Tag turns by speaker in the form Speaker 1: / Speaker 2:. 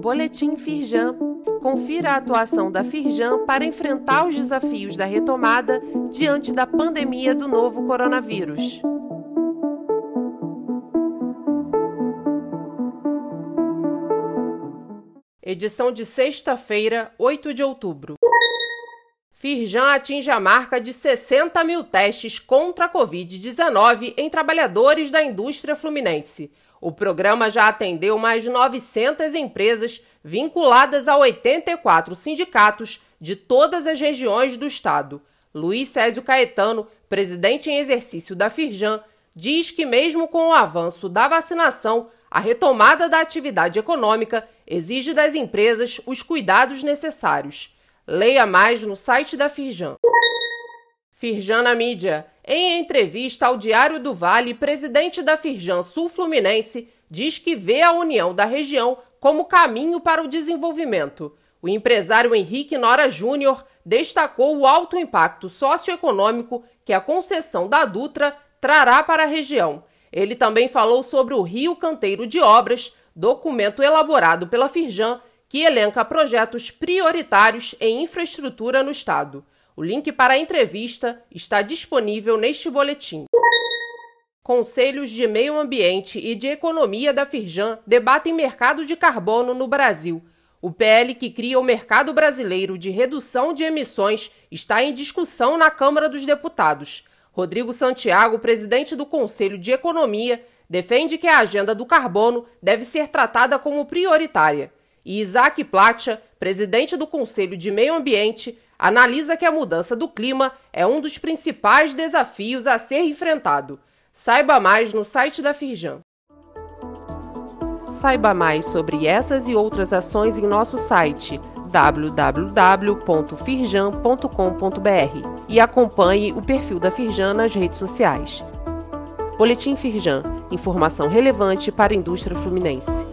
Speaker 1: Boletim Firjan. Confira a atuação da Firjan para enfrentar os desafios da retomada diante da pandemia do novo coronavírus. Edição de sexta-feira, 8 de outubro. Firjan atinge a marca de 60 mil testes contra a Covid-19 em trabalhadores da indústria fluminense. O programa já atendeu mais de 900 empresas vinculadas a 84 sindicatos de todas as regiões do estado. Luiz Césio Caetano, presidente em exercício da Firjan, diz que, mesmo com o avanço da vacinação, a retomada da atividade econômica exige das empresas os cuidados necessários. Leia mais no site da Firjan. Firjan na mídia. Em entrevista ao Diário do Vale, presidente da Firjan Sul Fluminense diz que vê a união da região como caminho para o desenvolvimento. O empresário Henrique Nora Júnior destacou o alto impacto socioeconômico que a concessão da Dutra trará para a região. Ele também falou sobre o Rio Canteiro de Obras, documento elaborado pela Firjan que elenca projetos prioritários em infraestrutura no estado. O link para a entrevista está disponível neste boletim. Conselhos de Meio Ambiente e de Economia da Firjan debatem mercado de carbono no Brasil. O PL que cria o mercado brasileiro de redução de emissões está em discussão na Câmara dos Deputados. Rodrigo Santiago, presidente do Conselho de Economia, defende que a agenda do carbono deve ser tratada como prioritária e Isaac Platia, presidente do Conselho de Meio Ambiente, analisa que a mudança do clima é um dos principais desafios a ser enfrentado. Saiba mais no site da Firjan. Saiba mais sobre essas e outras ações em nosso site www.firjan.com.br e acompanhe o perfil da Firjan nas redes sociais. Boletim Firjan, informação relevante para a indústria fluminense.